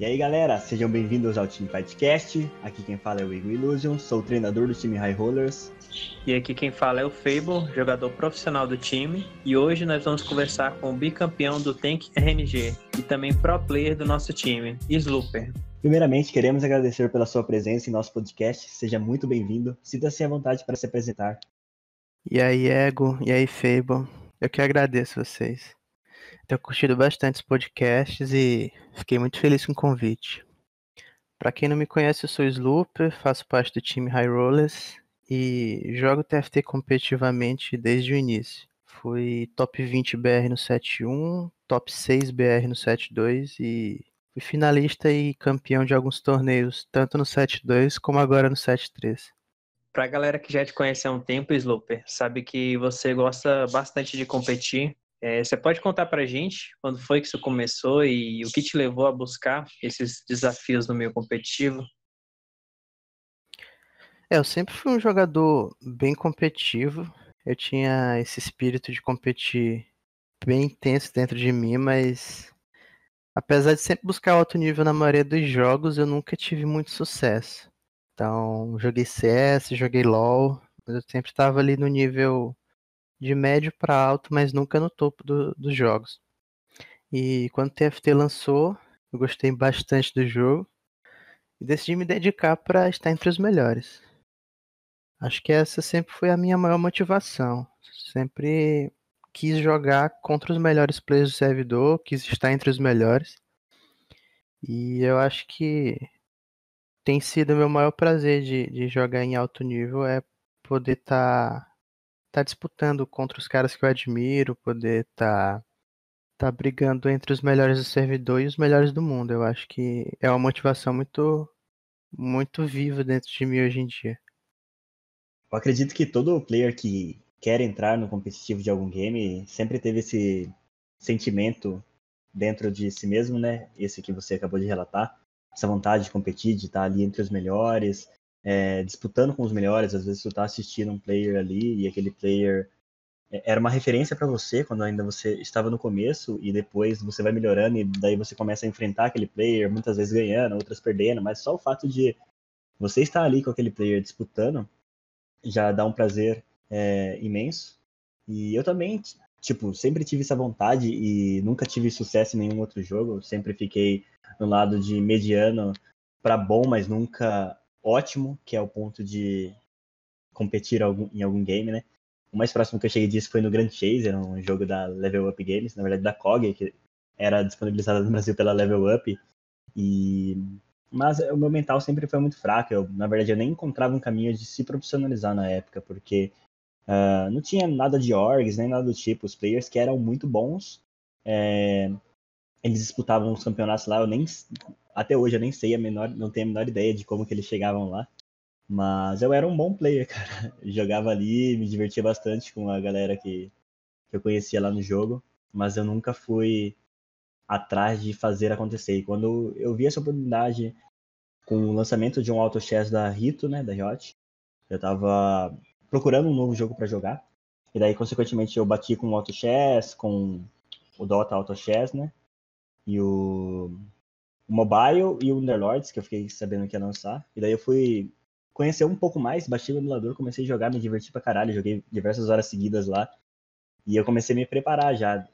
E aí galera, sejam bem-vindos ao Team Podcast. Aqui quem fala é o Igor Illusion, sou o treinador do time High Rollers. E aqui quem fala é o Fable, jogador profissional do time. E hoje nós vamos conversar com o bicampeão do Tank RNG e também pro player do nosso time, Slooper. Primeiramente, queremos agradecer pela sua presença em nosso podcast. Seja muito bem-vindo. Sinta-se à vontade para se apresentar. E aí, Ego, e aí, Fable. Eu que agradeço vocês. Tenho curtido bastante os podcasts e fiquei muito feliz com o convite. Para quem não me conhece, eu sou Slooper, faço parte do time High Rollers e jogo TFT competitivamente desde o início. Fui top 20 BR no 7.1, top 6 BR no 7.2 e fui finalista e campeão de alguns torneios, tanto no 7.2 como agora no 7.3. Pra galera que já te conhece há um tempo, Slooper, sabe que você gosta bastante de competir é, você pode contar para gente quando foi que isso começou e o que te levou a buscar esses desafios no meio competitivo? É, eu sempre fui um jogador bem competitivo. Eu tinha esse espírito de competir bem intenso dentro de mim, mas apesar de sempre buscar alto nível na maioria dos jogos, eu nunca tive muito sucesso. Então, joguei CS, joguei LoL, mas eu sempre estava ali no nível de médio para alto, mas nunca no topo do, dos jogos. E quando o TFT lançou, eu gostei bastante do jogo e decidi me dedicar para estar entre os melhores. Acho que essa sempre foi a minha maior motivação. Sempre quis jogar contra os melhores players do servidor, quis estar entre os melhores. E eu acho que tem sido o meu maior prazer de, de jogar em alto nível é poder estar tá tá disputando contra os caras que eu admiro, poder tá tá brigando entre os melhores do servidor e os melhores do mundo. Eu acho que é uma motivação muito muito viva dentro de mim hoje em dia. Eu acredito que todo player que quer entrar no competitivo de algum game sempre teve esse sentimento dentro de si mesmo, né? Esse que você acabou de relatar, essa vontade de competir, de estar ali entre os melhores, é, disputando com os melhores, às vezes tu tá assistindo um player ali e aquele player é, era uma referência para você quando ainda você estava no começo e depois você vai melhorando e daí você começa a enfrentar aquele player, muitas vezes ganhando, outras perdendo, mas só o fato de você estar ali com aquele player disputando já dá um prazer é, imenso. E eu também, tipo, sempre tive essa vontade e nunca tive sucesso em nenhum outro jogo, sempre fiquei no lado de mediano para bom, mas nunca ótimo, que é o ponto de competir em algum game, né? O mais próximo que eu cheguei disso foi no Grand Chase, era um jogo da Level Up Games, na verdade da COG, que era disponibilizada no Brasil pela Level Up. E mas o meu mental sempre foi muito fraco. Eu, na verdade, eu nem encontrava um caminho de se profissionalizar na época, porque uh, não tinha nada de orgs, nem nada do tipo. Os players que eram muito bons, é, eles disputavam os campeonatos lá. Eu nem até hoje eu nem sei a menor, não tenho a menor ideia de como que eles chegavam lá. Mas eu era um bom player, cara. jogava ali, me divertia bastante com a galera que, que eu conhecia lá no jogo, mas eu nunca fui atrás de fazer acontecer. E quando eu vi essa oportunidade com o lançamento de um auto chess da Rito, né, da Riot, eu tava procurando um novo jogo para jogar. E daí, consequentemente, eu bati com o auto chess, com o Dota Auto Chess, né? E o o Mobile e o Underlords, que eu fiquei sabendo que ia lançar. E daí eu fui conhecer um pouco mais, baixei o emulador, comecei a jogar, me diverti pra caralho, joguei diversas horas seguidas lá. E eu comecei a me preparar já.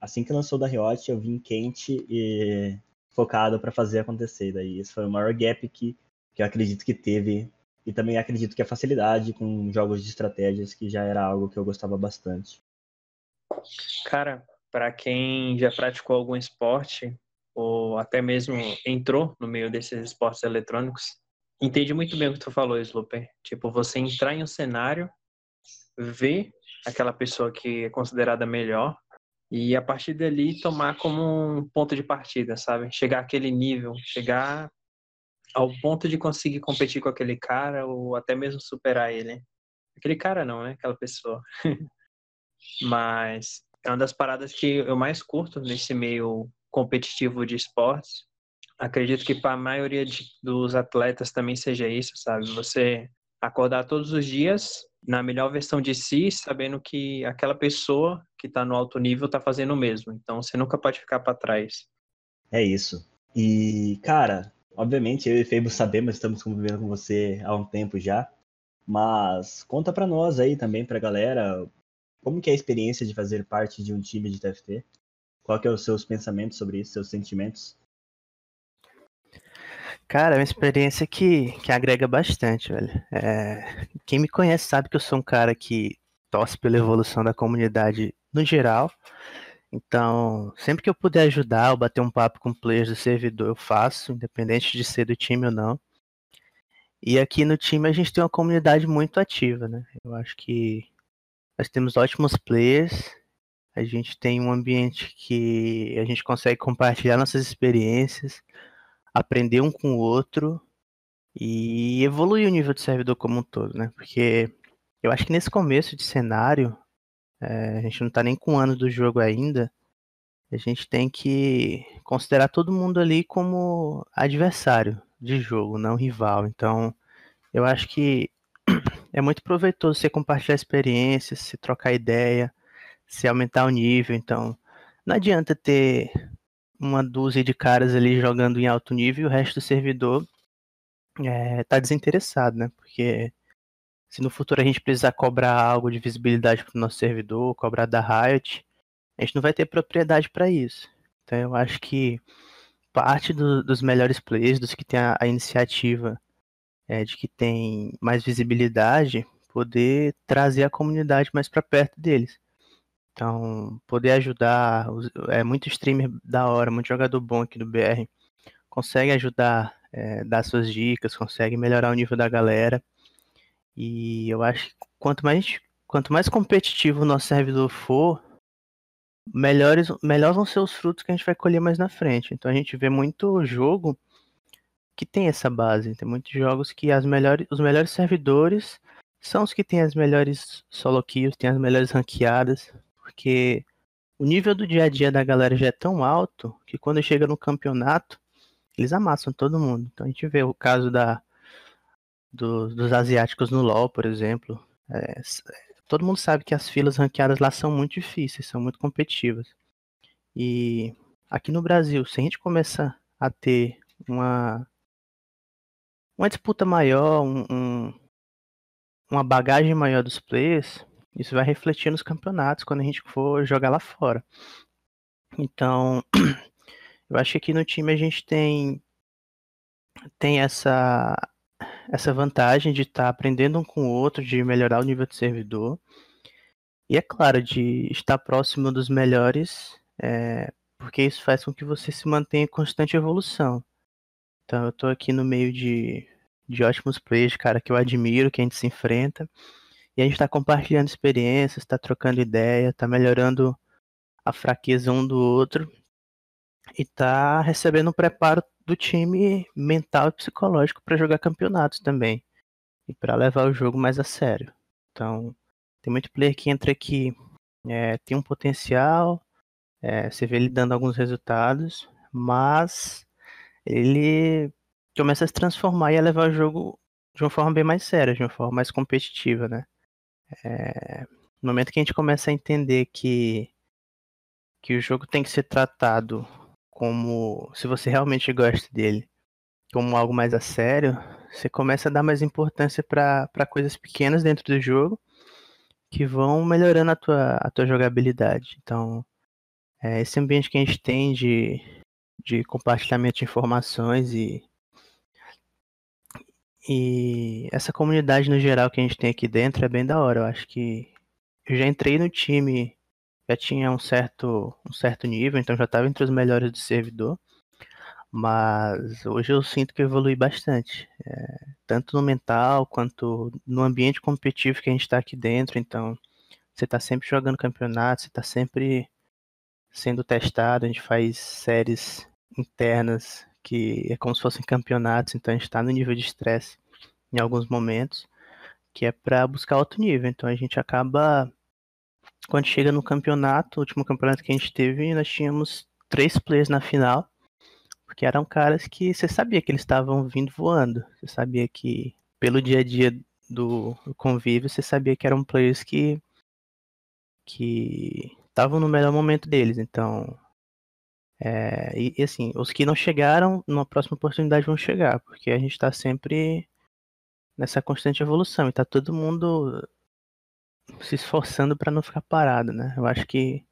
Assim que lançou da Riot, eu vim quente e focado para fazer acontecer. Daí esse foi o maior gap que, que eu acredito que teve. E também acredito que a facilidade com jogos de estratégias, que já era algo que eu gostava bastante. Cara, para quem já praticou algum esporte, ou até mesmo entrou no meio desses esportes eletrônicos, entende muito bem o que tu falou, Sloper. Tipo, você entrar em um cenário, ver aquela pessoa que é considerada melhor e a partir dali tomar como um ponto de partida, sabe? Chegar àquele nível, chegar ao ponto de conseguir competir com aquele cara ou até mesmo superar ele. Aquele cara não, né? Aquela pessoa. Mas é uma das paradas que eu mais curto nesse meio competitivo de esportes. Acredito que para a maioria de, dos atletas também seja isso, sabe? Você acordar todos os dias na melhor versão de si, sabendo que aquela pessoa que está no alto nível está fazendo o mesmo. Então você nunca pode ficar para trás. É isso. E, cara, obviamente eu e Feibo sabemos, estamos convivendo com você há um tempo já, mas conta pra nós aí também, pra galera, como que é a experiência de fazer parte de um time de TFT? Qual que é os seus pensamentos sobre isso, seus sentimentos? Cara, é uma experiência que, que agrega bastante, velho. É, quem me conhece sabe que eu sou um cara que torce pela evolução da comunidade no geral. Então, sempre que eu puder ajudar ou bater um papo com players do servidor, eu faço, independente de ser do time ou não. E aqui no time a gente tem uma comunidade muito ativa, né? Eu acho que nós temos ótimos players, a gente tem um ambiente que a gente consegue compartilhar nossas experiências, aprender um com o outro e evoluir o nível do servidor como um todo, né? Porque eu acho que nesse começo de cenário, é, a gente não tá nem com um ano do jogo ainda, a gente tem que considerar todo mundo ali como adversário de jogo, não rival. Então, eu acho que é muito proveitoso você compartilhar experiências, se trocar ideia, se aumentar o nível. Então, não adianta ter uma dúzia de caras ali jogando em alto nível e o resto do servidor é, tá desinteressado, né? Porque se no futuro a gente precisar cobrar algo de visibilidade para o nosso servidor, cobrar da Riot, a gente não vai ter propriedade para isso. Então eu acho que parte do, dos melhores players, dos que tem a, a iniciativa é, de que tem mais visibilidade, poder trazer a comunidade mais para perto deles. Então, poder ajudar, é muito streamer da hora, muito jogador bom aqui do BR, consegue ajudar, é, dar suas dicas, consegue melhorar o nível da galera. E eu acho que quanto mais, quanto mais competitivo o nosso servidor for, melhores, melhores vão ser os frutos que a gente vai colher mais na frente. Então a gente vê muito jogo que tem essa base. Tem muitos jogos que as melhores, os melhores servidores são os que têm as melhores solo kills, têm as melhores ranqueadas, porque o nível do dia a dia da galera já é tão alto que quando chega no campeonato, eles amassam todo mundo. Então a gente vê o caso da, do, dos asiáticos no LoL, por exemplo. É, todo mundo sabe que as filas ranqueadas lá são muito difíceis, são muito competitivas. E aqui no Brasil, se a gente começar a ter uma, uma disputa maior, um, um, uma bagagem maior dos players, isso vai refletir nos campeonatos quando a gente for jogar lá fora. Então, eu acho que aqui no time a gente tem tem essa essa vantagem de estar tá aprendendo um com o outro, de melhorar o nível de servidor. E é claro, de estar próximo dos melhores, é, porque isso faz com que você se mantenha em constante evolução. Então eu estou aqui no meio de, de ótimos players, cara, que eu admiro, que a gente se enfrenta. E a gente está compartilhando experiências, está trocando ideia, está melhorando a fraqueza um do outro e está recebendo um preparo do time mental e psicológico para jogar campeonatos também e para levar o jogo mais a sério. Então, tem muito player que entra aqui, é, tem um potencial, é, você vê ele dando alguns resultados, mas ele começa a se transformar e a levar o jogo de uma forma bem mais séria, de uma forma mais competitiva, né? É, no momento que a gente começa a entender que, que o jogo tem que ser tratado como, se você realmente gosta dele, como algo mais a sério, você começa a dar mais importância para coisas pequenas dentro do jogo que vão melhorando a tua, a tua jogabilidade. Então, é, esse ambiente que a gente tem de, de compartilhamento de informações e, e essa comunidade no geral que a gente tem aqui dentro é bem da hora. Eu acho que eu já entrei no time já tinha um certo, um certo nível, então já estava entre os melhores do servidor. Mas hoje eu sinto que eu evolui bastante, é, tanto no mental quanto no ambiente competitivo que a gente está aqui dentro. Então, você está sempre jogando campeonato, você está sempre sendo testado. A gente faz séries internas que é como se fossem campeonatos, então a gente está no nível de estresse em alguns momentos, que é para buscar outro nível. Então a gente acaba quando chega no campeonato, o último campeonato que a gente teve, nós tínhamos três players na final, porque eram caras que você sabia que eles estavam vindo voando. Você sabia que, pelo dia a dia do convívio, você sabia que eram players que que estavam no melhor momento deles. Então, É, e, e, assim, os que não chegaram, numa próxima oportunidade vão chegar, porque a gente está sempre nessa constante evolução e tá todo mundo se esforçando para não ficar parado, né? Eu acho que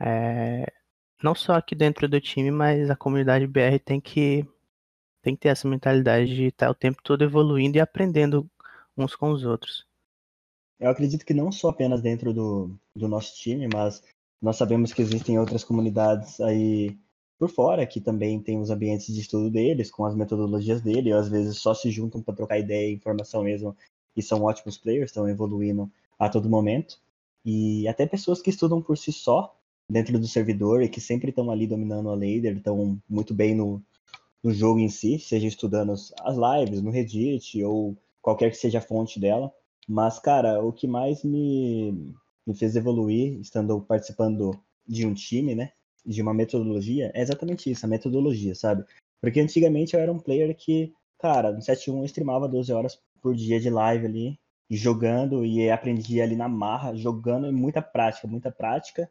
é, não só aqui dentro do time, mas a comunidade BR tem que tem que ter essa mentalidade de estar o tempo todo evoluindo e aprendendo uns com os outros. Eu acredito que não só apenas dentro do, do nosso time, mas nós sabemos que existem outras comunidades aí por fora que também tem os ambientes de estudo deles, com as metodologias dele, ou às vezes só se juntam para trocar ideia e informação mesmo, e são ótimos players, estão evoluindo a todo momento. E até pessoas que estudam por si só dentro do servidor e que sempre estão ali dominando a ladder, estão muito bem no, no jogo em si, seja estudando as lives no Reddit ou qualquer que seja a fonte dela. Mas, cara, o que mais me, me fez evoluir, estando participando de um time, né? De uma metodologia, é exatamente isso, a metodologia, sabe? Porque antigamente eu era um player que, cara, no 7.1 eu streamava 12 horas por dia de live ali, jogando, e aprendia ali na marra, jogando muita prática, muita prática.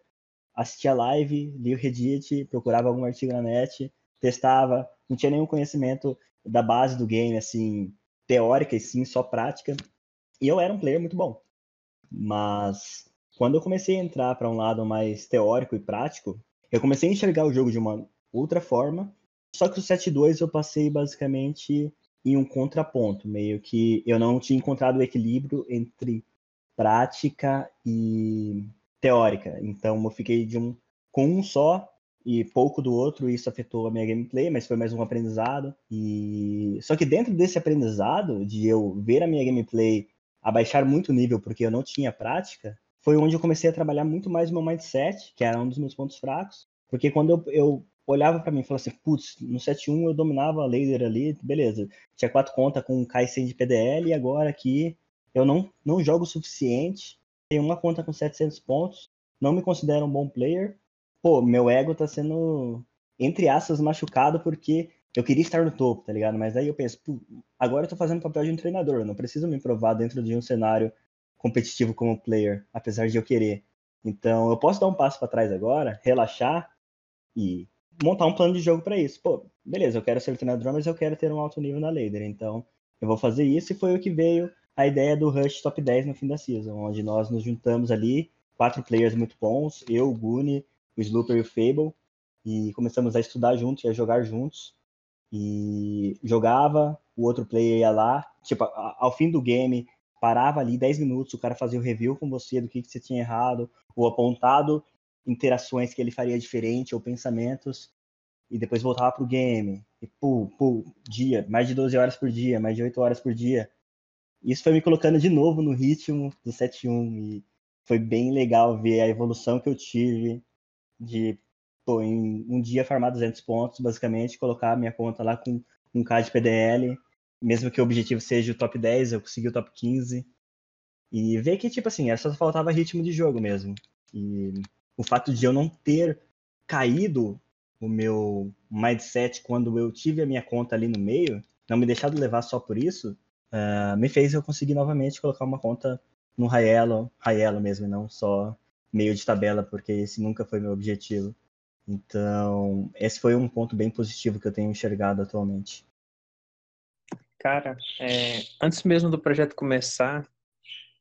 Assistia live, lia o Reddit, procurava algum artigo na net, testava, não tinha nenhum conhecimento da base do game, assim, teórica e sim só prática. E eu era um player muito bom. Mas quando eu comecei a entrar para um lado mais teórico e prático, eu comecei a enxergar o jogo de uma outra forma. Só que o 7-2 eu passei basicamente em um contraponto, meio que eu não tinha encontrado o equilíbrio entre prática e teórica. Então eu fiquei de um com um só e pouco do outro, e isso afetou a minha gameplay, mas foi mais um aprendizado. E só que dentro desse aprendizado de eu ver a minha gameplay abaixar muito o nível porque eu não tinha prática, foi onde eu comecei a trabalhar muito mais o meu mindset, que era um dos meus pontos fracos, porque quando eu, eu olhava para mim e falava assim, putz, no 7.1 eu dominava a laser ali, beleza, tinha quatro contas com K100 de PDL e agora aqui eu não, não jogo o suficiente, tenho uma conta com 700 pontos, não me considero um bom player, pô, meu ego tá sendo, entre aspas, machucado porque eu queria estar no topo, tá ligado? Mas aí eu penso, agora eu tô fazendo papel de um treinador, eu não preciso me provar dentro de um cenário competitivo como player, apesar de eu querer. Então, eu posso dar um passo para trás agora, relaxar e montar um plano de jogo para isso. Pô, beleza, eu quero ser treinador, mas eu quero ter um alto nível na ladder. Então, eu vou fazer isso e foi o que veio a ideia do Rush Top 10 no fim da season, onde nós nos juntamos ali, quatro players muito bons, eu, o Guni, o Slooper e o Fable, e começamos a estudar juntos e a jogar juntos. E jogava, o outro player ia lá, tipo, ao fim do game, parava ali 10 minutos, o cara fazia o review com você do que, que você tinha errado, ou apontado interações que ele faria diferente, ou pensamentos, e depois voltava pro game. E pô, pô, dia, mais de 12 horas por dia, mais de 8 horas por dia. Isso foi me colocando de novo no ritmo do 7-1, e foi bem legal ver a evolução que eu tive de, pô, em um dia farmar 200 pontos, basicamente, colocar minha conta lá com um K de PDL, mesmo que o objetivo seja o top 10, eu consegui o top 15. E ver que, tipo assim, só faltava ritmo de jogo mesmo. E o fato de eu não ter caído o meu mindset quando eu tive a minha conta ali no meio, não me deixado levar só por isso, uh, me fez eu conseguir novamente colocar uma conta no high elo mesmo, e não só meio de tabela, porque esse nunca foi meu objetivo. Então, esse foi um ponto bem positivo que eu tenho enxergado atualmente. Cara, é, antes mesmo do projeto começar,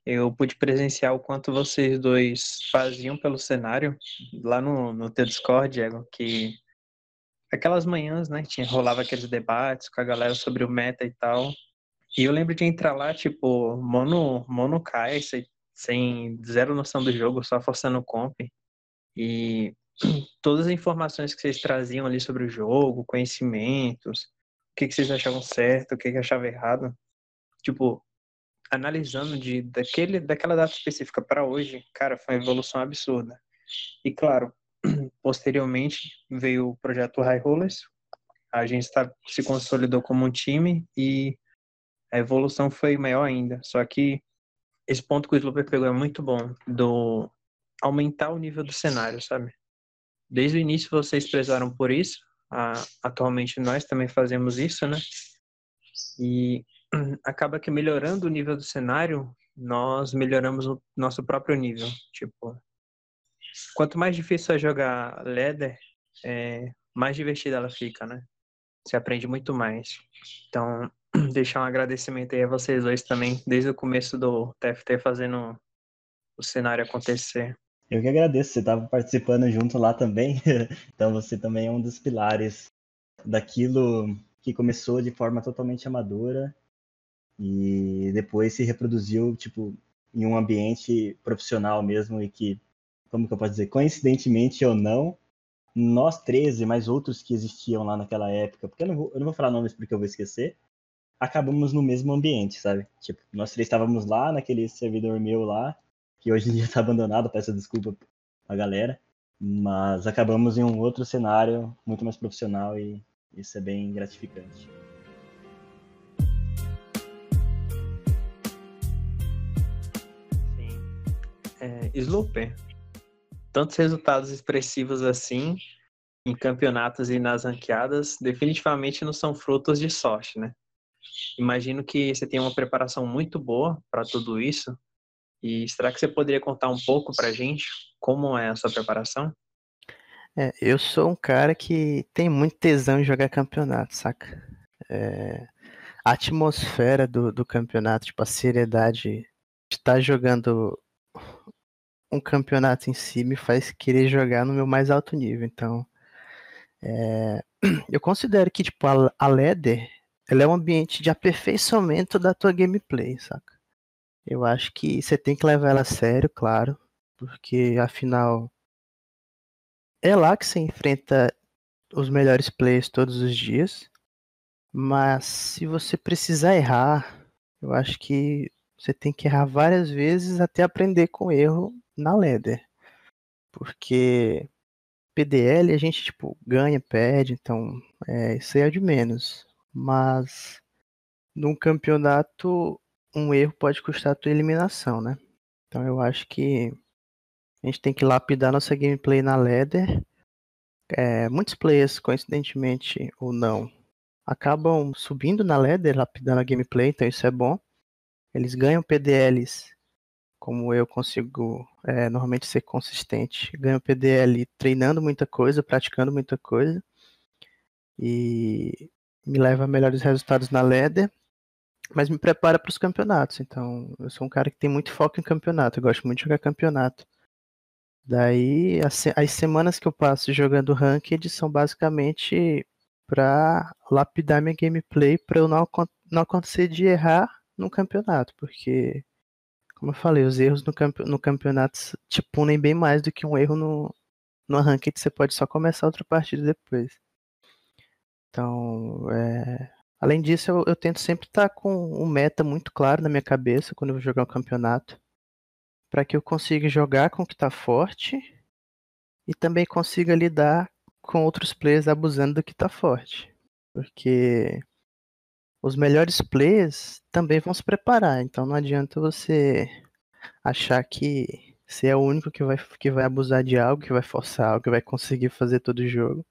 eu pude presenciar o quanto vocês dois faziam pelo cenário lá no, no teu Discord, Diego, que aquelas manhãs, né, tinha, rolava aqueles debates com a galera sobre o meta e tal. E eu lembro de entrar lá, tipo, mono, mono cai, sem zero noção do jogo, só forçando o comp. E todas as informações que vocês traziam ali sobre o jogo, conhecimentos, que, que vocês achavam certo, o que, que achavam errado, tipo, analisando de daquele, daquela data específica para hoje, cara, foi uma evolução absurda. E claro, posteriormente veio o projeto High Rollers, a gente tá, se consolidou como um time e a evolução foi maior ainda. Só que esse ponto que o Sloper pegou é muito bom, do aumentar o nível do cenário, sabe? Desde o início vocês prezaram por isso, atualmente nós também fazemos isso, né? E acaba que melhorando o nível do cenário, nós melhoramos o nosso próprio nível. Tipo, quanto mais difícil é jogar ladder, é, mais divertida ela fica, né? Você aprende muito mais. Então, deixar um agradecimento aí a vocês dois também, desde o começo do TFT fazendo o cenário acontecer. Eu que agradeço, você estava participando junto lá também, então você também é um dos pilares daquilo que começou de forma totalmente amadora e depois se reproduziu, tipo, em um ambiente profissional mesmo e que, como que eu posso dizer, coincidentemente ou não, nós 13, mais outros que existiam lá naquela época, porque eu não vou, eu não vou falar nomes porque eu vou esquecer, acabamos no mesmo ambiente, sabe? Tipo, nós três estávamos lá naquele servidor meu lá, que hoje em dia está abandonado, peço desculpa a galera, mas acabamos em um outro cenário muito mais profissional e isso é bem gratificante. Sim. É, tantos resultados expressivos assim em campeonatos e nas ranqueadas definitivamente não são frutos de sorte, né? Imagino que você tem uma preparação muito boa para tudo isso. E será que você poderia contar um pouco para gente como é a sua preparação? É, eu sou um cara que tem muito tesão em jogar campeonato, saca? É, a atmosfera do, do campeonato, tipo, a seriedade de estar jogando um campeonato em si me faz querer jogar no meu mais alto nível. Então, é, eu considero que tipo a, a Leder ela é um ambiente de aperfeiçoamento da tua gameplay, saca? Eu acho que você tem que levar ela a sério, claro, porque afinal é lá que você enfrenta os melhores players todos os dias. Mas se você precisar errar, eu acho que você tem que errar várias vezes até aprender com erro na Leder. Porque PDL a gente tipo ganha, perde, então é, isso aí é de menos. Mas num campeonato um erro pode custar a tua eliminação, né? Então eu acho que a gente tem que lapidar nossa gameplay na Leder. É, muitos players, coincidentemente ou não, acabam subindo na Leder, lapidando a gameplay, então isso é bom. Eles ganham PDLs como eu consigo é, normalmente ser consistente. Ganho PDL treinando muita coisa, praticando muita coisa. E me leva a melhores resultados na LEDER, mas me prepara para os campeonatos. Então, eu sou um cara que tem muito foco em campeonato. Eu gosto muito de jogar campeonato. Daí, as, as semanas que eu passo jogando Ranked são basicamente para lapidar minha gameplay para eu não, não acontecer de errar no campeonato, porque como eu falei, os erros no, campe no campeonato te punem bem mais do que um erro no, no ranked, você pode só começar outra partida depois. Então, é... além disso, eu, eu, tento sempre estar com um meta muito claro na minha cabeça quando eu vou jogar um campeonato, para que eu consiga jogar com o que está forte e também consiga lidar com outros players abusando do que está forte. Porque os melhores players também vão se preparar. Então não adianta você achar que você é o único que vai, que vai abusar de algo, que vai forçar algo, que vai conseguir fazer todo o jogo.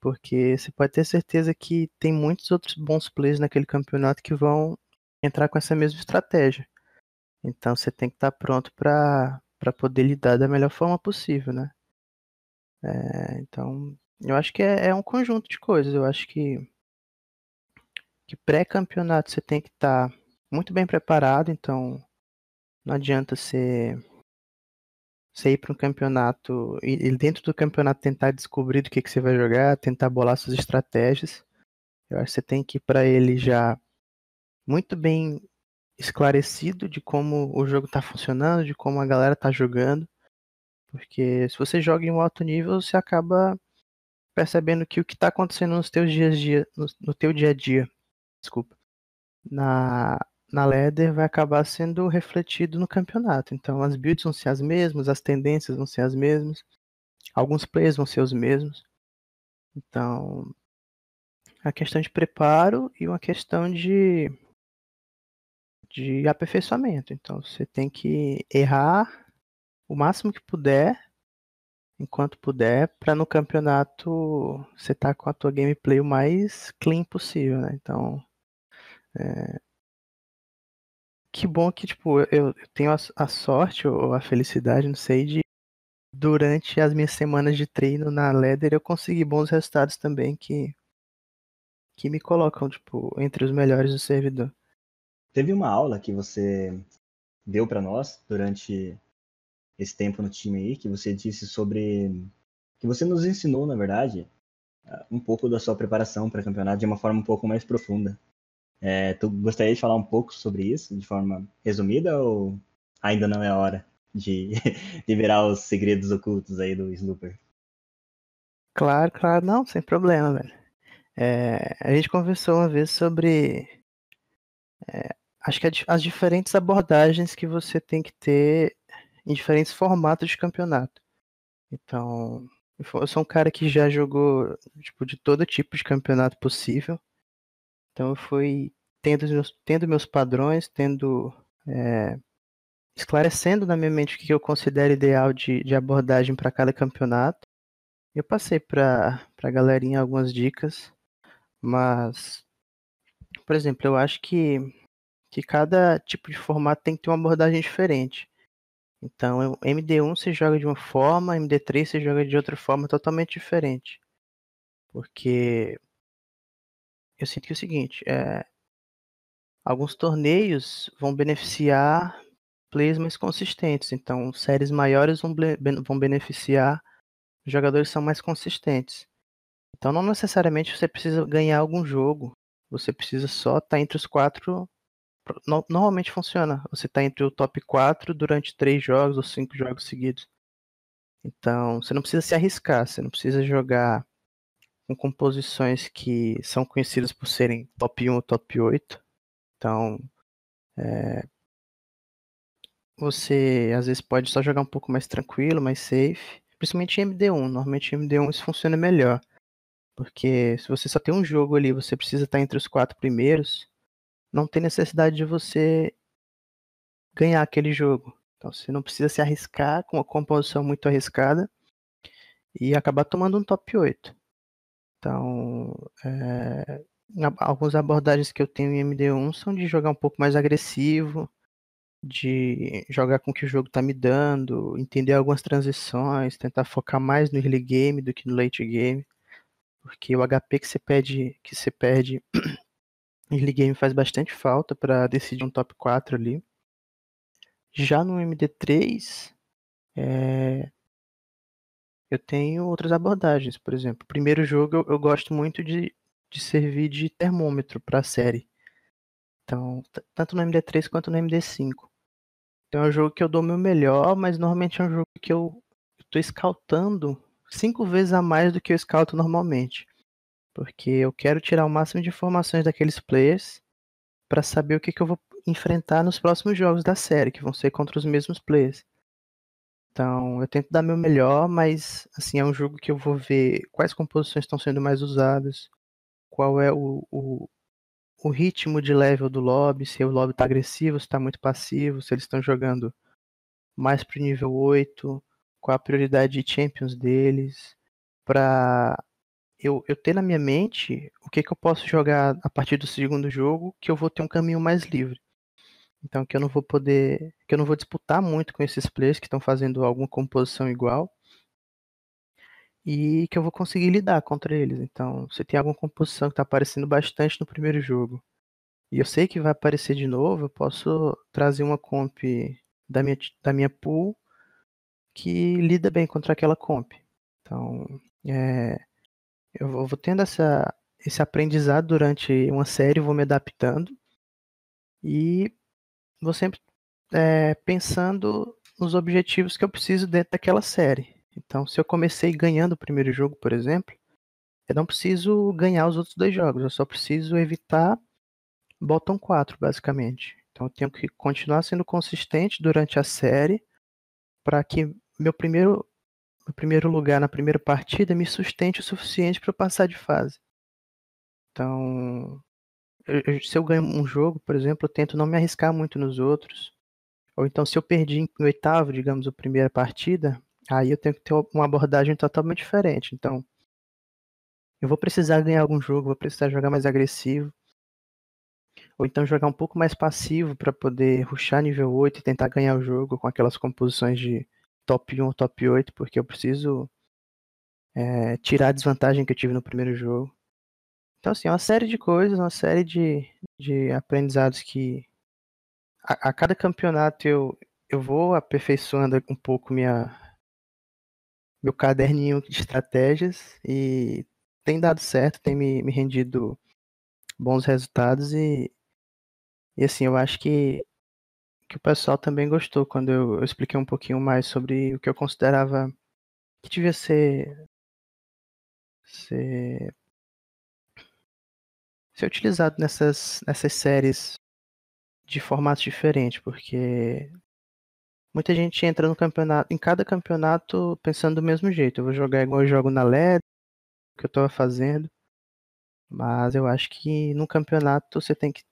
Porque você pode ter certeza que tem muitos outros bons players naquele campeonato que vão entrar com essa mesma estratégia. Então você tem que estar pronto para poder lidar da melhor forma possível, né? É, então, eu acho que é, é um conjunto de coisas. Eu acho que que pré-campeonato você tem que estar tá muito bem preparado, então não adianta você, você ir para um campeonato e, dentro do campeonato tentar descobrir do que, que você vai jogar, tentar bolar suas estratégias. Eu acho que você tem que ir para ele já muito bem esclarecido de como o jogo está funcionando, de como a galera está jogando. Porque se você joga em um alto nível, você acaba percebendo que o que está acontecendo nos teus dias dia, no, no teu dia a dia desculpa, na, na Leder vai acabar sendo refletido no campeonato. Então as builds vão ser as mesmas, as tendências vão ser as mesmas, alguns players vão ser os mesmos. Então, a questão de preparo e uma questão de de aperfeiçoamento. Então, você tem que errar o máximo que puder, enquanto puder, para no campeonato você tá com a tua gameplay o mais clean possível, né? Então, é... Que bom que, tipo, eu tenho a, a sorte ou a felicidade, não sei, de durante as minhas semanas de treino na Leder eu consegui bons resultados também que que me colocam tipo entre os melhores do servidor. Teve uma aula que você deu para nós durante esse tempo no time aí, que você disse sobre que você nos ensinou, na verdade, um pouco da sua preparação para campeonato de uma forma um pouco mais profunda. É, tu gostaria de falar um pouco sobre isso, de forma resumida, ou ainda não é a hora de liberar os segredos ocultos aí do Snooper? Claro, claro, não, sem problema, velho. É, a gente conversou uma vez sobre. É, acho que as diferentes abordagens que você tem que ter em diferentes formatos de campeonato. Então, eu sou um cara que já jogou tipo, de todo tipo de campeonato possível. Então eu fui tendo meus, tendo meus padrões, tendo. É, esclarecendo na minha mente o que eu considero ideal de, de abordagem para cada campeonato. Eu passei para a galerinha algumas dicas, mas, por exemplo, eu acho que, que cada tipo de formato tem que ter uma abordagem diferente. Então, MD1 você joga de uma forma, MD3 você joga de outra forma totalmente diferente. Porque eu sinto que é o seguinte, é, alguns torneios vão beneficiar players mais consistentes. Então, séries maiores vão, vão beneficiar jogadores que são mais consistentes. Então, não necessariamente você precisa ganhar algum jogo. Você precisa só estar tá entre os quatro no, normalmente funciona. Você está entre o top 4 durante 3 jogos ou 5 jogos seguidos. Então, você não precisa se arriscar, você não precisa jogar com composições que são conhecidas por serem top 1 ou top 8. Então, é, você às vezes pode só jogar um pouco mais tranquilo, mais safe. Principalmente em MD1. Normalmente em MD1 isso funciona melhor. Porque se você só tem um jogo ali, você precisa estar entre os quatro primeiros não tem necessidade de você ganhar aquele jogo. Então você não precisa se arriscar com uma composição muito arriscada e acabar tomando um top 8. Então, é, algumas abordagens que eu tenho em MD1 são de jogar um pouco mais agressivo, de jogar com o que o jogo está me dando, entender algumas transições, tentar focar mais no early game do que no late game, porque o HP que você perde, que você perde Early game faz bastante falta para decidir um top 4 ali. Já no MD3, é... eu tenho outras abordagens. Por exemplo, primeiro jogo eu, eu gosto muito de, de servir de termômetro para a série. Então, tanto no MD3 quanto no MD5. Então é um jogo que eu dou meu melhor, mas normalmente é um jogo que eu estou scoutando cinco vezes a mais do que eu scouto normalmente porque eu quero tirar o máximo de informações daqueles players para saber o que, que eu vou enfrentar nos próximos jogos da série, que vão ser contra os mesmos players. Então, eu tento dar meu melhor, mas assim, é um jogo que eu vou ver quais composições estão sendo mais usadas, qual é o, o, o ritmo de level do lobby, se o lobby está agressivo, se está muito passivo, se eles estão jogando mais pro nível 8, qual a prioridade de champions deles, para eu, eu ter na minha mente o que, que eu posso jogar a partir do segundo jogo, que eu vou ter um caminho mais livre. Então que eu não vou poder. que eu não vou disputar muito com esses players que estão fazendo alguma composição igual. E que eu vou conseguir lidar contra eles. Então, se tem alguma composição que está aparecendo bastante no primeiro jogo, e eu sei que vai aparecer de novo, eu posso trazer uma comp da minha, da minha pool que lida bem contra aquela comp. Então, é, eu vou tendo essa, esse aprendizado durante uma série, vou me adaptando e vou sempre é, pensando nos objetivos que eu preciso dentro daquela série. Então, se eu comecei ganhando o primeiro jogo, por exemplo, eu não preciso ganhar os outros dois jogos, eu só preciso evitar bottom 4, basicamente. Então, eu tenho que continuar sendo consistente durante a série para que meu primeiro no primeiro lugar na primeira partida me sustente o suficiente para eu passar de fase. Então, se eu ganho um jogo, por exemplo, eu tento não me arriscar muito nos outros. Ou então, se eu perdi em oitavo, digamos, a primeira partida, aí eu tenho que ter uma abordagem totalmente diferente. Então, eu vou precisar ganhar algum jogo, vou precisar jogar mais agressivo. Ou então jogar um pouco mais passivo para poder ruxar nível 8 e tentar ganhar o jogo com aquelas composições de top 1 ou top 8, porque eu preciso é, tirar a desvantagem que eu tive no primeiro jogo. Então, assim, é uma série de coisas, uma série de, de aprendizados que a, a cada campeonato eu, eu vou aperfeiçoando um pouco minha, meu caderninho de estratégias e tem dado certo, tem me, me rendido bons resultados e, e assim, eu acho que, que o pessoal também gostou quando eu, eu expliquei um pouquinho mais sobre o que eu considerava que devia ser ser, ser utilizado nessas, nessas séries de formatos diferentes, porque muita gente entra no campeonato, em cada campeonato pensando do mesmo jeito. Eu vou jogar igual eu jogo na LED, que eu estava fazendo. Mas eu acho que no campeonato você tem que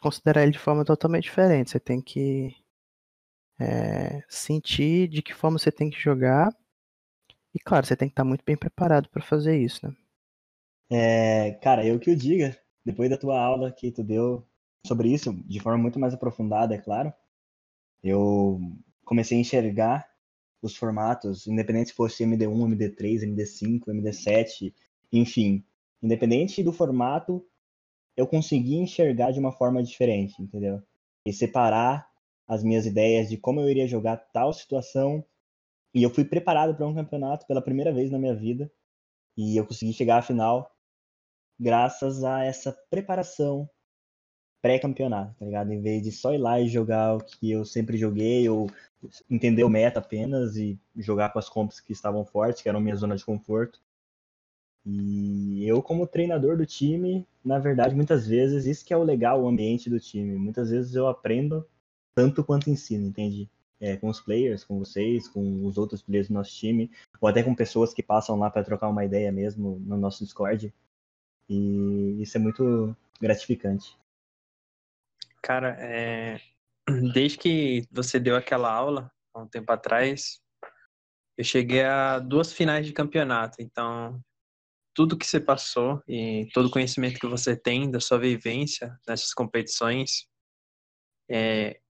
considerar ele de forma totalmente diferente. Você tem que é, sentir de que forma você tem que jogar e claro, você tem que estar muito bem preparado para fazer isso, né? É, cara, eu que o diga, depois da tua aula que tu deu sobre isso, de forma muito mais aprofundada, é claro, eu comecei a enxergar os formatos, independente se fosse MD1, MD3, MD5, MD7, enfim, independente do formato, eu consegui enxergar de uma forma diferente, entendeu? E separar as minhas ideias de como eu iria jogar tal situação e eu fui preparado para um campeonato pela primeira vez na minha vida. E eu consegui chegar à final graças a essa preparação pré-campeonato, tá ligado? Em vez de só ir lá e jogar o que eu sempre joguei, ou entender o meta apenas e jogar com as comps que estavam fortes, que eram minha zona de conforto. E eu, como treinador do time, na verdade, muitas vezes, isso que é o legal, o ambiente do time. Muitas vezes eu aprendo tanto quanto ensino, entende? é, com os players, com vocês, com os outros players do nosso time, ou até com pessoas que passam lá para trocar uma ideia mesmo no nosso Discord. E isso é muito gratificante. Cara, é... desde que você deu aquela aula, há um tempo atrás, eu cheguei a duas finais de campeonato. Então, tudo que você passou e todo o conhecimento que você tem da sua vivência nessas competições é,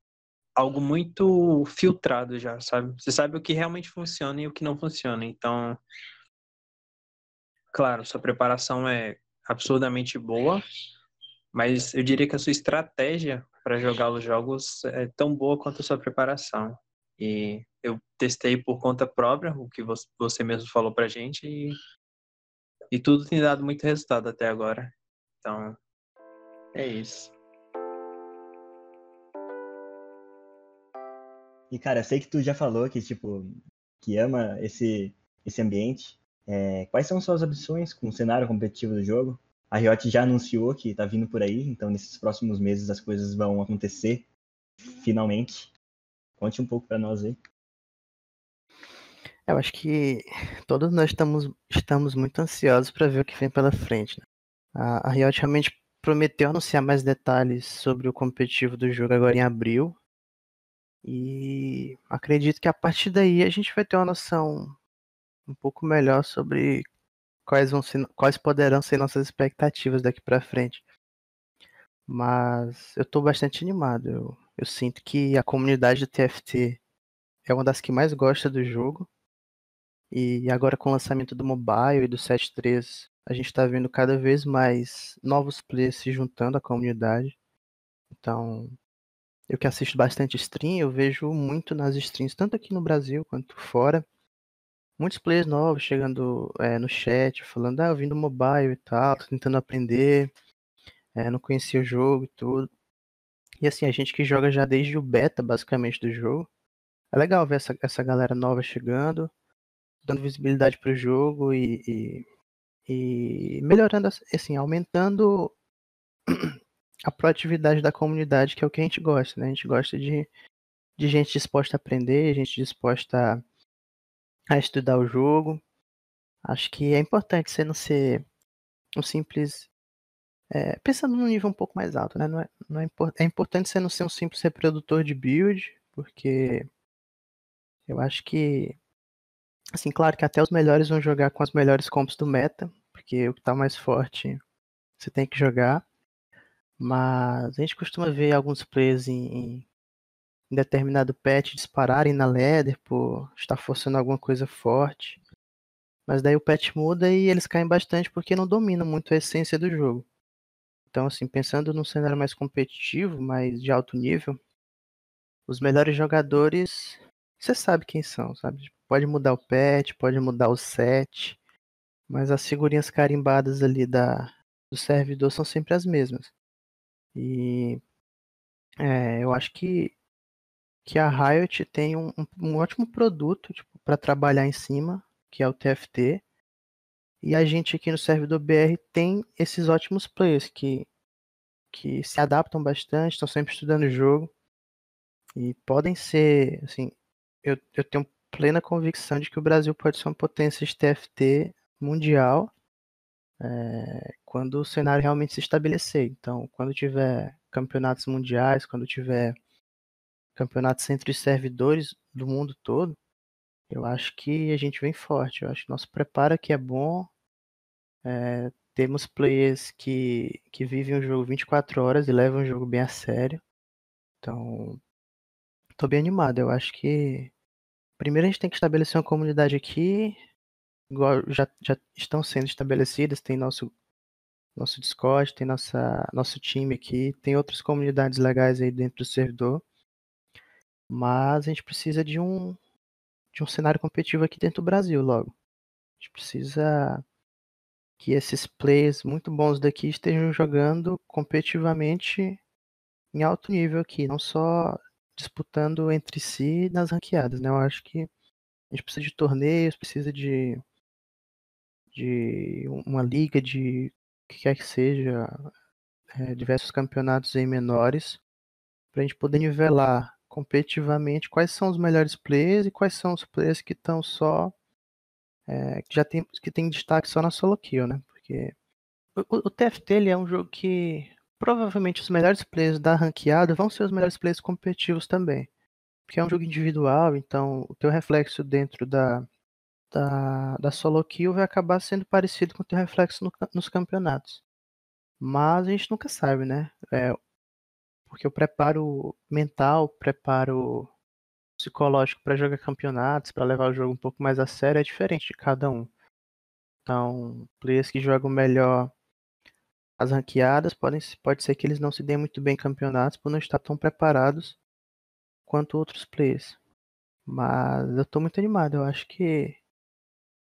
algo muito filtrado já, sabe? Você sabe o que realmente funciona e o que não funciona. Então, claro, sua preparação é absurdamente boa, mas eu diria que a sua estratégia para jogar os jogos é tão boa quanto a sua preparação. E eu testei por conta própria o que você mesmo falou pra gente e, e tudo tem dado muito resultado até agora. Então, é isso. E, cara, eu sei que tu já falou que, tipo, que ama esse, esse ambiente. É, quais são suas ambições com o cenário competitivo do jogo? A Riot já anunciou que tá vindo por aí, então nesses próximos meses as coisas vão acontecer, finalmente. Conte um pouco para nós aí. Eu acho que todos nós estamos, estamos muito ansiosos para ver o que vem pela frente. Né? A, a Riot realmente prometeu anunciar mais detalhes sobre o competitivo do jogo agora em abril, e acredito que a partir daí a gente vai ter uma noção um pouco melhor sobre quais vão ser, quais poderão ser nossas expectativas daqui para frente. Mas eu estou bastante animado. Eu, eu sinto que a comunidade do TFT é uma das que mais gosta do jogo. E agora com o lançamento do mobile e do 7.3, a gente está vendo cada vez mais novos players se juntando à comunidade. Então, eu que assisto bastante stream, eu vejo muito nas streams, tanto aqui no Brasil quanto fora, muitos players novos chegando é, no chat, falando, ah, eu vim do mobile e tal, tô tentando aprender, é, não conhecia o jogo e tudo. E assim, a gente que joga já desde o beta, basicamente, do jogo, é legal ver essa, essa galera nova chegando, dando visibilidade pro jogo e, e, e melhorando, assim, aumentando a proatividade da comunidade, que é o que a gente gosta, né? A gente gosta de, de gente disposta a aprender, gente disposta a, estudar o jogo. Acho que é importante você não ser um simples. É, pensando num nível um pouco mais alto, né? Não é, não é, é importante você não ser um simples reprodutor de build, porque eu acho que. Assim, claro que até os melhores vão jogar com as melhores comps do meta, porque o que tá mais forte você tem que jogar. Mas a gente costuma ver alguns players em, em determinado pet dispararem na ladder por estar forçando alguma coisa forte. Mas daí o patch muda e eles caem bastante porque não dominam muito a essência do jogo. Então, assim, pensando num cenário mais competitivo, mais de alto nível, os melhores jogadores, você sabe quem são, sabe? Pode mudar o patch, pode mudar o set, mas as figurinhas carimbadas ali da, do servidor são sempre as mesmas. E é, eu acho que, que a Riot tem um, um ótimo produto tipo, para trabalhar em cima, que é o TFT. E a gente aqui no servidor BR tem esses ótimos players que, que se adaptam bastante, estão sempre estudando o jogo. E podem ser, assim, eu, eu tenho plena convicção de que o Brasil pode ser uma potência de TFT mundial é, quando o cenário realmente se estabelecer. Então, quando tiver campeonatos mundiais, quando tiver campeonatos entre servidores do mundo todo, eu acho que a gente vem forte. Eu acho que nosso preparo aqui é bom. É, temos players que, que vivem o jogo 24 horas e levam o jogo bem a sério. Então, tô bem animado. Eu acho que primeiro a gente tem que estabelecer uma comunidade aqui, igual já, já estão sendo estabelecidas, tem nosso nosso Discord, tem nossa nosso time aqui, tem outras comunidades legais aí dentro do servidor. Mas a gente precisa de um de um cenário competitivo aqui dentro do Brasil logo. A gente precisa que esses players muito bons daqui estejam jogando competitivamente em alto nível aqui, não só disputando entre si nas ranqueadas, né? Eu acho que a gente precisa de torneios, precisa de, de uma liga de que quer que seja, é, diversos campeonatos aí menores, para a gente poder nivelar competitivamente quais são os melhores players e quais são os players que estão só é, que já tem que tem destaque só na solo kill, né? Porque o, o TFT ele é um jogo que provavelmente os melhores players da ranqueada vão ser os melhores players competitivos também. Porque é um jogo individual, então o teu reflexo dentro da, da, da solo kill vai acabar sendo parecido com o teu reflexo no, nos campeonatos. Mas a gente nunca sabe, né? É, porque o preparo mental, preparo psicológico para jogar campeonatos, para levar o jogo um pouco mais a sério, é diferente de cada um. Então, players que jogam melhor as ranqueadas, podem, pode ser que eles não se deem muito bem em campeonatos por não estar tão preparados quanto outros players. Mas eu estou muito animado, eu acho que,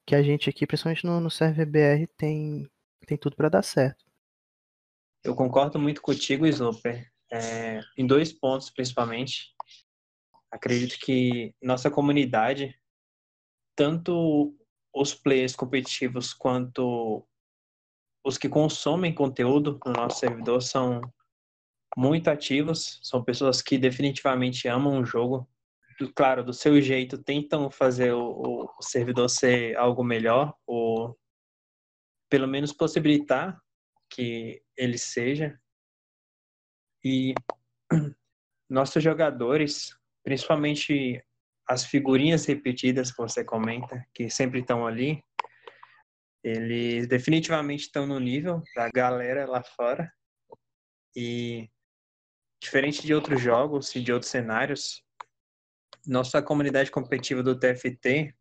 que a gente aqui, principalmente no, no BR, tem, tem tudo para dar certo. Eu concordo muito contigo, Sloper é, em dois pontos principalmente. Acredito que nossa comunidade, tanto os players competitivos quanto os que consomem conteúdo no nosso servidor são muito ativos, são pessoas que definitivamente amam o jogo. Claro, do seu jeito, tentam fazer o, o servidor ser algo melhor, ou pelo menos possibilitar que ele seja. E nossos jogadores, principalmente as figurinhas repetidas que você comenta, que sempre estão ali, eles definitivamente estão no nível da galera lá fora. E diferente de outros jogos e de outros cenários, nossa comunidade competitiva do TFT,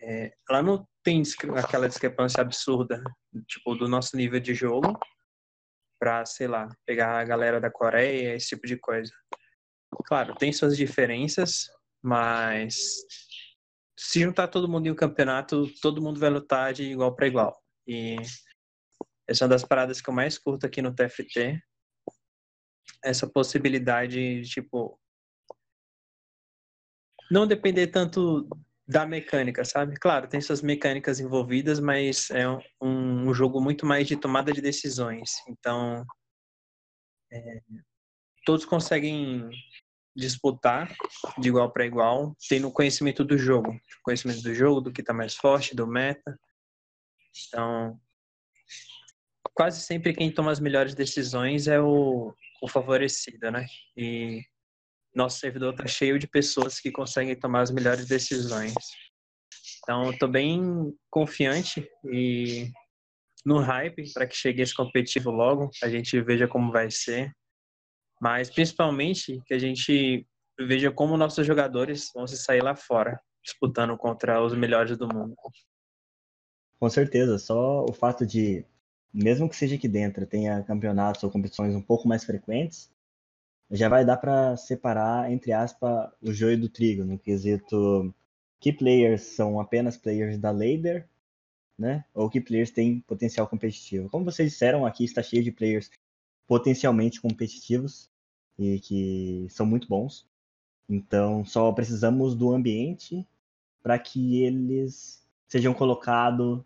é, ela não tem aquela discrepância absurda, tipo, do nosso nível de jogo para, sei lá, pegar a galera da Coreia, esse tipo de coisa. Claro, tem suas diferenças, mas se juntar todo mundo em um campeonato, todo mundo vai lutar de igual para igual. E essa é uma das paradas que eu mais curto aqui no TFT. Essa possibilidade de, tipo, não depender tanto da mecânica, sabe? Claro, tem suas mecânicas envolvidas, mas é um, um jogo muito mais de tomada de decisões. Então, é, todos conseguem disputar de igual para igual, tendo conhecimento do jogo, conhecimento do jogo, do que está mais forte, do meta. Então, quase sempre quem toma as melhores decisões é o, o favorecido, né? E nosso servidor está cheio de pessoas que conseguem tomar as melhores decisões. Então, estou bem confiante e no hype para que chegue esse competitivo logo, a gente veja como vai ser. Mas principalmente que a gente veja como nossos jogadores vão se sair lá fora, disputando contra os melhores do mundo. Com certeza, só o fato de, mesmo que seja aqui dentro, tenha campeonatos ou competições um pouco mais frequentes, já vai dar para separar, entre aspas, o joio do trigo, no quesito que players são apenas players da Lader, né? Ou que players têm potencial competitivo. Como vocês disseram, aqui está cheio de players potencialmente competitivos e que são muito bons. Então, só precisamos do ambiente para que eles sejam colocados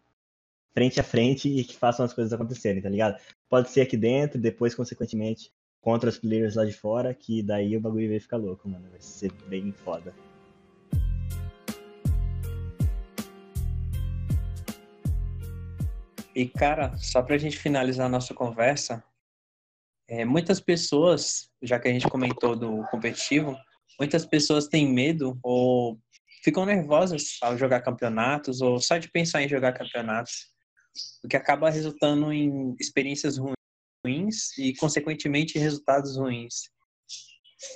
frente a frente e que façam as coisas acontecerem, tá ligado? Pode ser aqui dentro, depois, consequentemente, contra os players lá de fora, que daí o bagulho vai ficar louco, mano. Vai ser bem foda. E, cara, só pra gente finalizar a nossa conversa, é, muitas pessoas, já que a gente comentou do competitivo, muitas pessoas têm medo ou ficam nervosas ao jogar campeonatos ou só de pensar em jogar campeonatos, o que acaba resultando em experiências ruins ruins e, consequentemente, resultados ruins.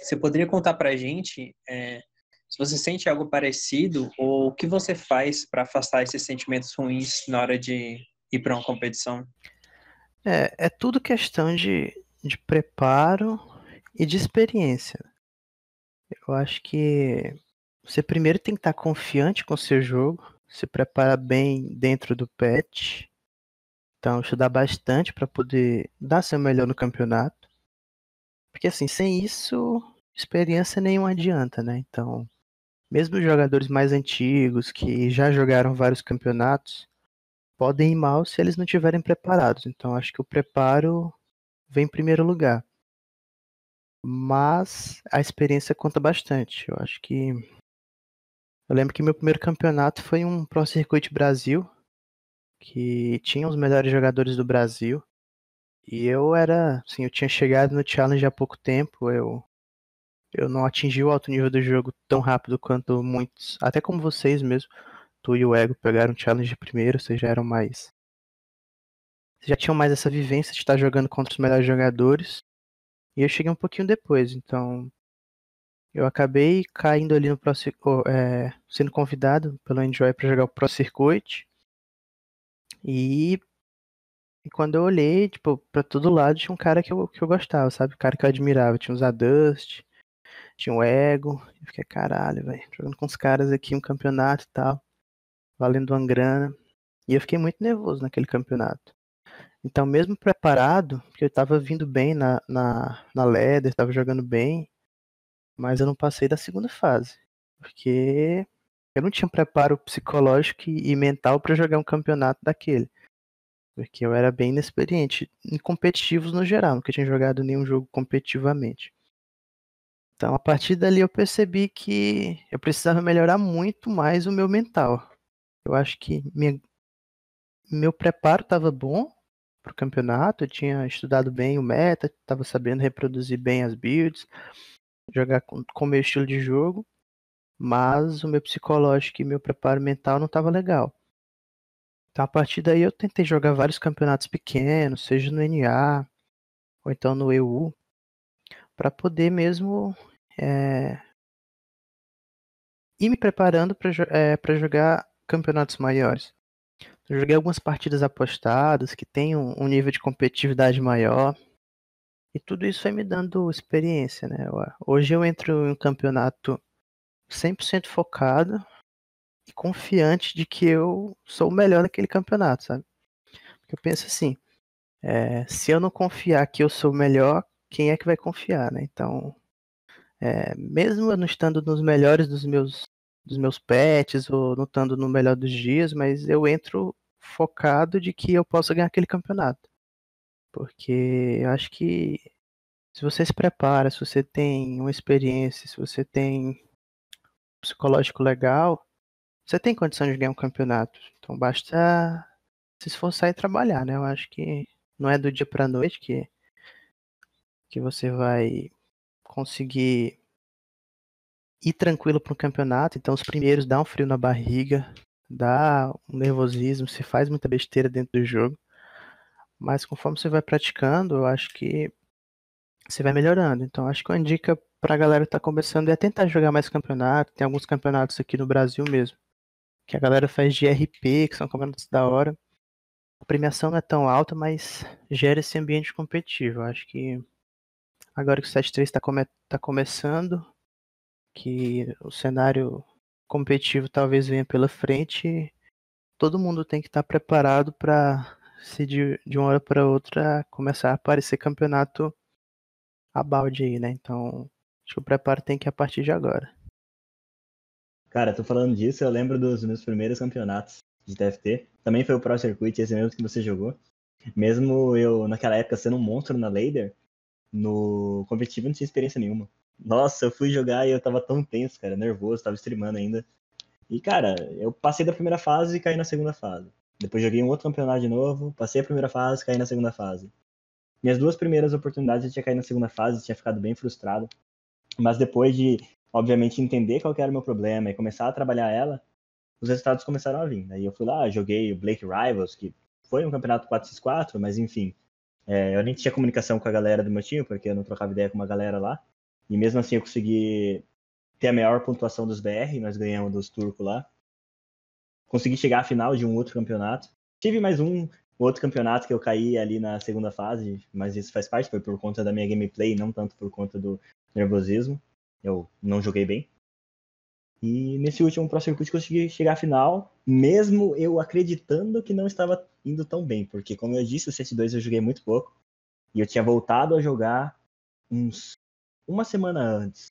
Você poderia contar para a gente é, se você sente algo parecido ou o que você faz para afastar esses sentimentos ruins na hora de ir para uma competição? É, é tudo questão de, de preparo e de experiência. Eu acho que você primeiro tem que estar confiante com o seu jogo, se preparar bem dentro do patch, então, estudar bastante para poder dar seu melhor no campeonato. Porque assim, sem isso, experiência nenhuma adianta, né? Então, mesmo os jogadores mais antigos que já jogaram vários campeonatos podem ir mal se eles não estiverem preparados. Então, acho que o preparo vem em primeiro lugar. Mas a experiência conta bastante. Eu acho que eu lembro que meu primeiro campeonato foi um Pro Circuit Brasil, que tinha os melhores jogadores do Brasil. E eu era, assim, eu tinha chegado no challenge há pouco tempo, eu eu não atingi o alto nível do jogo tão rápido quanto muitos, até como vocês mesmo, tu e o Ego pegaram o challenge primeiro, vocês já eram mais vocês já tinham mais essa vivência de estar jogando contra os melhores jogadores. E eu cheguei um pouquinho depois, então eu acabei caindo ali no Pro, é, sendo convidado pelo Enjoy para jogar o Pro Circuit. E, e quando eu olhei, tipo, pra todo lado tinha um cara que eu, que eu gostava, sabe? Um cara que eu admirava. Tinha os Adust, tinha o Ego. Eu fiquei, caralho, velho, jogando com os caras aqui um campeonato e tal, valendo uma grana. E eu fiquei muito nervoso naquele campeonato. Então, mesmo preparado, porque eu tava vindo bem na, na, na Leather, tava jogando bem, mas eu não passei da segunda fase. Porque eu não tinha preparo psicológico e mental para jogar um campeonato daquele. Porque eu era bem inexperiente em competitivos no geral, nunca tinha jogado nenhum jogo competitivamente. Então, a partir dali eu percebi que eu precisava melhorar muito mais o meu mental. Eu acho que minha, meu preparo estava bom para o campeonato, eu tinha estudado bem o meta, estava sabendo reproduzir bem as builds, jogar com o meu estilo de jogo, mas o meu psicológico e meu preparo mental não estava legal. Então a partir daí eu tentei jogar vários campeonatos pequenos, seja no NA ou então no EU, para poder mesmo é, ir me preparando para é, jogar campeonatos maiores. Eu joguei algumas partidas apostadas que tem um, um, nível de competitividade maior. E tudo isso foi me dando experiência, né? Hoje eu entro em um campeonato 100% focado e confiante de que eu sou o melhor naquele campeonato, sabe? Porque eu penso assim, é, se eu não confiar que eu sou o melhor, quem é que vai confiar, né? Então, é, mesmo eu não estando nos melhores dos meus dos meus pets ou não estando no melhor dos dias, mas eu entro focado de que eu posso ganhar aquele campeonato. Porque eu acho que se você se prepara, se você tem uma experiência, se você tem psicológico legal, você tem condição de ganhar um campeonato. Então basta se esforçar e trabalhar, né? Eu acho que não é do dia para noite que que você vai conseguir ir tranquilo para um campeonato. Então os primeiros dá um frio na barriga, dá um nervosismo, se faz muita besteira dentro do jogo. Mas conforme você vai praticando, eu acho que você vai melhorando. Então acho que uma dica pra galera que tá começando é tentar jogar mais campeonato. Tem alguns campeonatos aqui no Brasil mesmo. Que a galera faz de RP, que são campeonatos da hora. A premiação não é tão alta, mas gera esse ambiente competitivo. Acho que agora que o 7-3 está come tá começando, que o cenário competitivo talvez venha pela frente, todo mundo tem que estar tá preparado para se de, de uma hora para outra começar a aparecer campeonato a balde aí, né? Então, acho que o preparo tem que ir a partir de agora. Cara, tô falando disso, eu lembro dos meus primeiros campeonatos de TFT. Também foi o Pro Circuit, esse mesmo que você jogou. Mesmo eu, naquela época, sendo um monstro na Lader, no competitivo não tinha experiência nenhuma. Nossa, eu fui jogar e eu tava tão tenso, cara, nervoso, tava streamando ainda. E, cara, eu passei da primeira fase e caí na segunda fase. Depois joguei um outro campeonato de novo, passei a primeira fase, caí na segunda fase. Minhas duas primeiras oportunidades eu tinha caído na segunda fase, tinha ficado bem frustrado. Mas depois de, obviamente, entender qual era o meu problema e começar a trabalhar ela, os resultados começaram a vir. Aí eu fui lá, joguei o Blake Rivals, que foi um campeonato 4x4, mas enfim. É, eu nem tinha comunicação com a galera do meu time, porque eu não trocava ideia com uma galera lá. E mesmo assim eu consegui ter a maior pontuação dos BR, nós ganhamos dos turcos lá. Consegui chegar à final de um outro campeonato. Tive mais um outro campeonato que eu caí ali na segunda fase, mas isso faz parte, foi por conta da minha gameplay, não tanto por conta do nervosismo. Eu não joguei bem. E nesse último Pro Circuit consegui chegar à final, mesmo eu acreditando que não estava indo tão bem, porque como eu disse, o CS2 eu joguei muito pouco. E eu tinha voltado a jogar uns uma semana antes,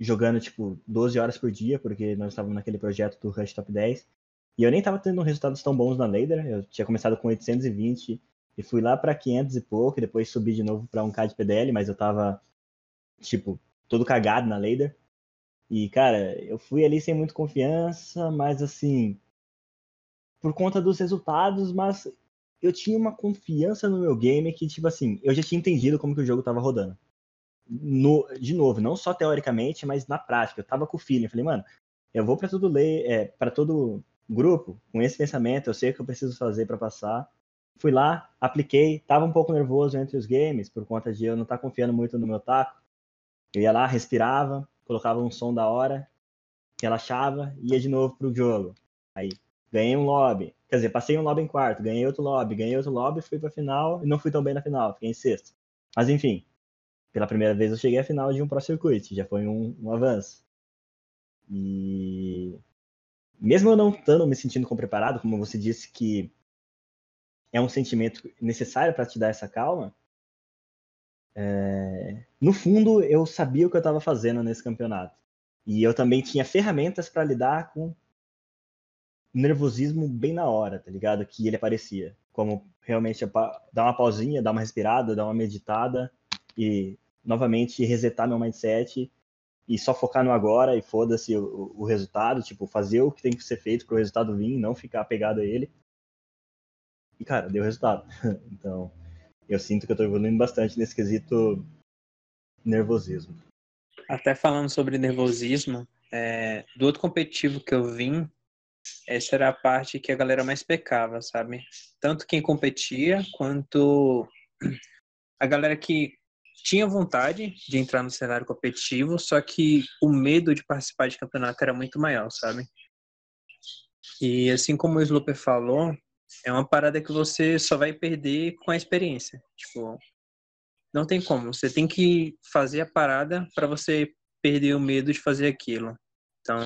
jogando tipo 12 horas por dia, porque nós estávamos naquele projeto do Rush Top 10. E eu nem tava tendo resultados tão bons na Lader. Eu tinha começado com 820 e fui lá para 500 e pouco. E depois subi de novo para 1k de PDL, mas eu tava, tipo, todo cagado na Lader. E, cara, eu fui ali sem muita confiança, mas assim, por conta dos resultados, mas eu tinha uma confiança no meu game que, tipo assim, eu já tinha entendido como que o jogo tava rodando. No, de novo, não só teoricamente, mas na prática. Eu tava com o feeling. Eu falei, mano, eu vou para todo lei, é, para todo grupo, com esse pensamento, eu sei o que eu preciso fazer para passar. Fui lá, apliquei, tava um pouco nervoso entre os games, por conta de eu não estar tá confiando muito no meu taco. Eu ia lá, respirava, colocava um som da hora, relaxava, ia de novo pro jogo. Aí, ganhei um lobby. Quer dizer, passei um lobby em quarto, ganhei outro lobby, ganhei outro lobby, fui pra final e não fui tão bem na final, fiquei em sexto. Mas enfim, pela primeira vez eu cheguei à final de um Pro Circuit, já foi um, um avanço. E mesmo eu não estando me sentindo como preparado, como você disse que é um sentimento necessário para te dar essa calma, é... no fundo eu sabia o que eu estava fazendo nesse campeonato. E eu também tinha ferramentas para lidar com nervosismo bem na hora, tá ligado? Que ele aparecia. Como realmente dar uma pausinha, dar uma respirada, dar uma meditada e novamente resetar meu mindset e só focar no agora e foda-se o, o, resultado, tipo, fazer o que tem que ser feito para o resultado vir, não ficar apegado a ele. E, cara, deu resultado. então, eu sinto que eu tô evoluindo bastante nesse quesito nervosismo. Até falando sobre nervosismo, é, do outro competitivo que eu vim, essa era a parte que a galera mais pecava, sabe? Tanto quem competia, quanto a galera que tinha vontade de entrar no cenário competitivo, só que o medo de participar de campeonato era muito maior, sabe? E assim como o Sloper falou, é uma parada que você só vai perder com a experiência. Tipo, não tem como. Você tem que fazer a parada para você perder o medo de fazer aquilo. Então,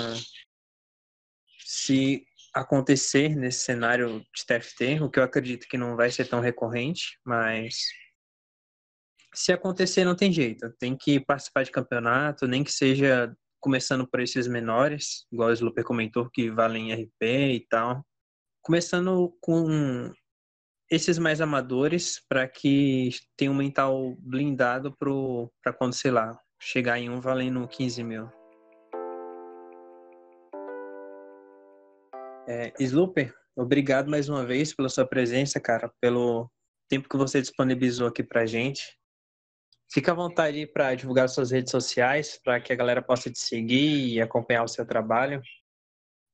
se acontecer nesse cenário de TFT, o que eu acredito que não vai ser tão recorrente, mas se acontecer, não tem jeito. Tem que participar de campeonato, nem que seja começando por esses menores, igual o Slooper comentou, que valem RP e tal. Começando com esses mais amadores, para que tenha um mental blindado para quando, sei lá, chegar em um valendo 15 mil. É, Slooper, obrigado mais uma vez pela sua presença, cara, pelo tempo que você disponibilizou aqui pra gente. Fica à vontade para divulgar suas redes sociais, para que a galera possa te seguir e acompanhar o seu trabalho.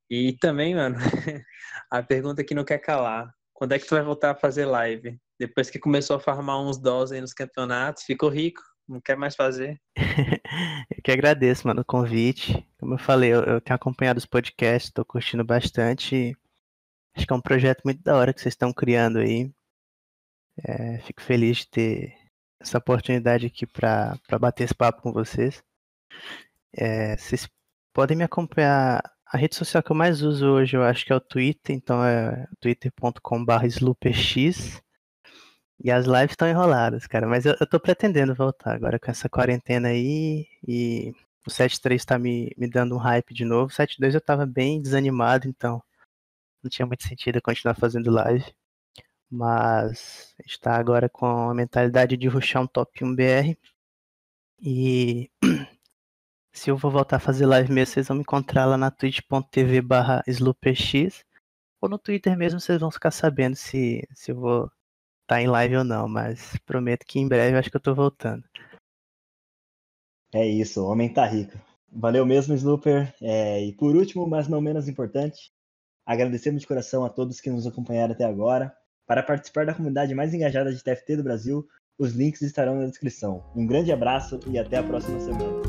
E também, mano, a pergunta que não quer calar. Quando é que tu vai voltar a fazer live? Depois que começou a farmar uns dólares aí nos campeonatos, ficou rico. não quer mais fazer. eu que agradeço, mano, o convite. Como eu falei, eu, eu tenho acompanhado os podcasts, tô curtindo bastante. Acho que é um projeto muito da hora que vocês estão criando aí. É, fico feliz de ter essa oportunidade aqui para bater esse papo com vocês. É, vocês podem me acompanhar. A rede social que eu mais uso hoje, eu acho que é o Twitter, então é twitter.com/slooperx. E as lives estão enroladas, cara. Mas eu, eu tô pretendendo voltar agora com essa quarentena aí. E o 7.3 tá me, me dando um hype de novo. O 7.2 eu tava bem desanimado, então não tinha muito sentido eu continuar fazendo live. Mas está agora com a mentalidade de ruxar um top 1 BR. E se eu vou voltar a fazer live mesmo, vocês vão me encontrar lá na twitch.tv barra slooperx. Ou no Twitter mesmo vocês vão ficar sabendo se, se eu vou estar tá em live ou não. Mas prometo que em breve acho que eu tô voltando. É isso, o homem tá rico. Valeu mesmo, Slooper. É, e por último, mas não menos importante, agradecemos de coração a todos que nos acompanharam até agora. Para participar da comunidade mais engajada de TFT do Brasil, os links estarão na descrição. Um grande abraço e até a próxima semana.